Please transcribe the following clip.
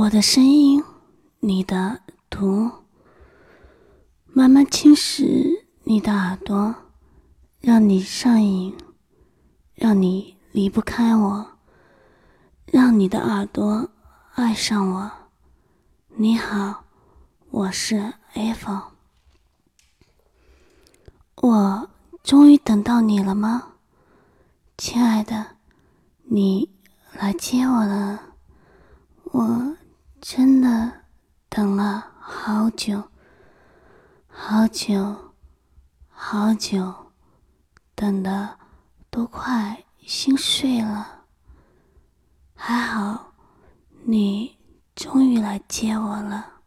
我的声音，你的毒，慢慢侵蚀你的耳朵，让你上瘾，让你离不开我，让你的耳朵爱上我。你好，我是 Eva。我终于等到你了吗，亲爱的？你来接我了。我真的等了好久，好久，好久，等的都快心碎了。还好，你终于来接我了。